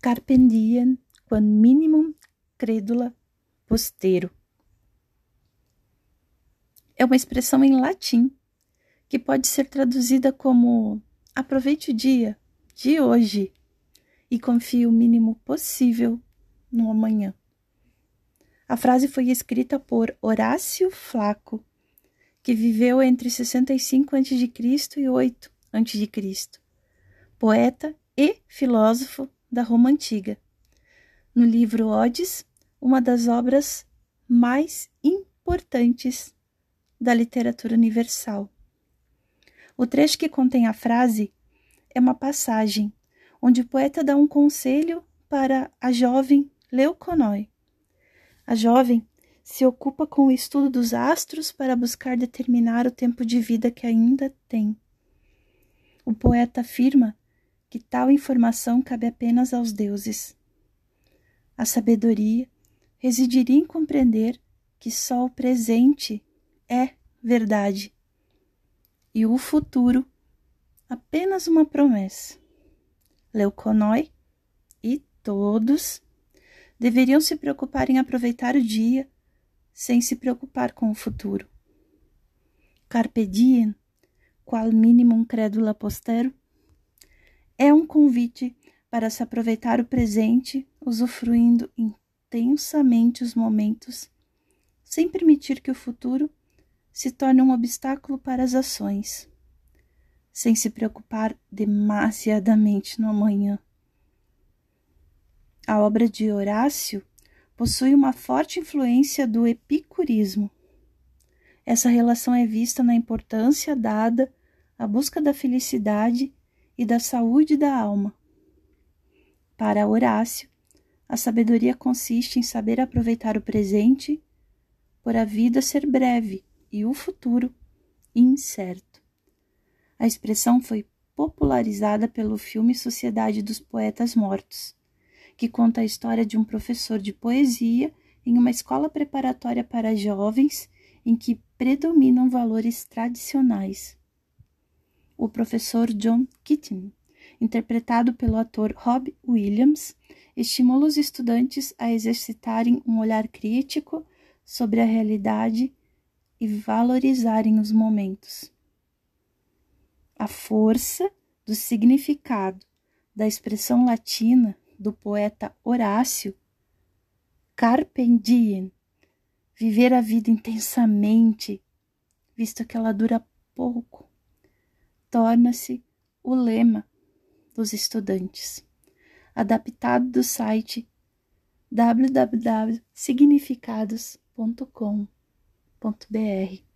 Carpe diem, quam minimum credula postero. É uma expressão em latim que pode ser traduzida como aproveite o dia de hoje e confie o mínimo possível no amanhã. A frase foi escrita por Horácio Flaco, que viveu entre 65 a.C. e 8 a.C., poeta e filósofo da Roma Antiga. No livro Odes, uma das obras mais importantes da literatura universal. O trecho que contém a frase é uma passagem onde o poeta dá um conselho para a jovem Leuconói. A jovem se ocupa com o estudo dos astros para buscar determinar o tempo de vida que ainda tem. O poeta afirma que tal informação cabe apenas aos deuses. A sabedoria residiria em compreender que só o presente é verdade e o futuro apenas uma promessa. Leuconói e todos deveriam se preocupar em aproveitar o dia sem se preocupar com o futuro. Carpe diem, qual minimum credula postero, convite para se aproveitar o presente, usufruindo intensamente os momentos, sem permitir que o futuro se torne um obstáculo para as ações, sem se preocupar demasiadamente no amanhã. A obra de Horácio possui uma forte influência do epicurismo. Essa relação é vista na importância dada à busca da felicidade e da saúde da alma. Para Horácio, a sabedoria consiste em saber aproveitar o presente, por a vida ser breve e o futuro incerto. A expressão foi popularizada pelo filme Sociedade dos Poetas Mortos, que conta a história de um professor de poesia em uma escola preparatória para jovens em que predominam valores tradicionais. O professor John Keating, interpretado pelo ator Rob Williams, estimula os estudantes a exercitarem um olhar crítico sobre a realidade e valorizarem os momentos. A força do significado da expressão latina do poeta Horácio, carpe diem, viver a vida intensamente, visto que ela dura pouco, torna-se o lema dos estudantes, adaptado do site www.significados.com.br.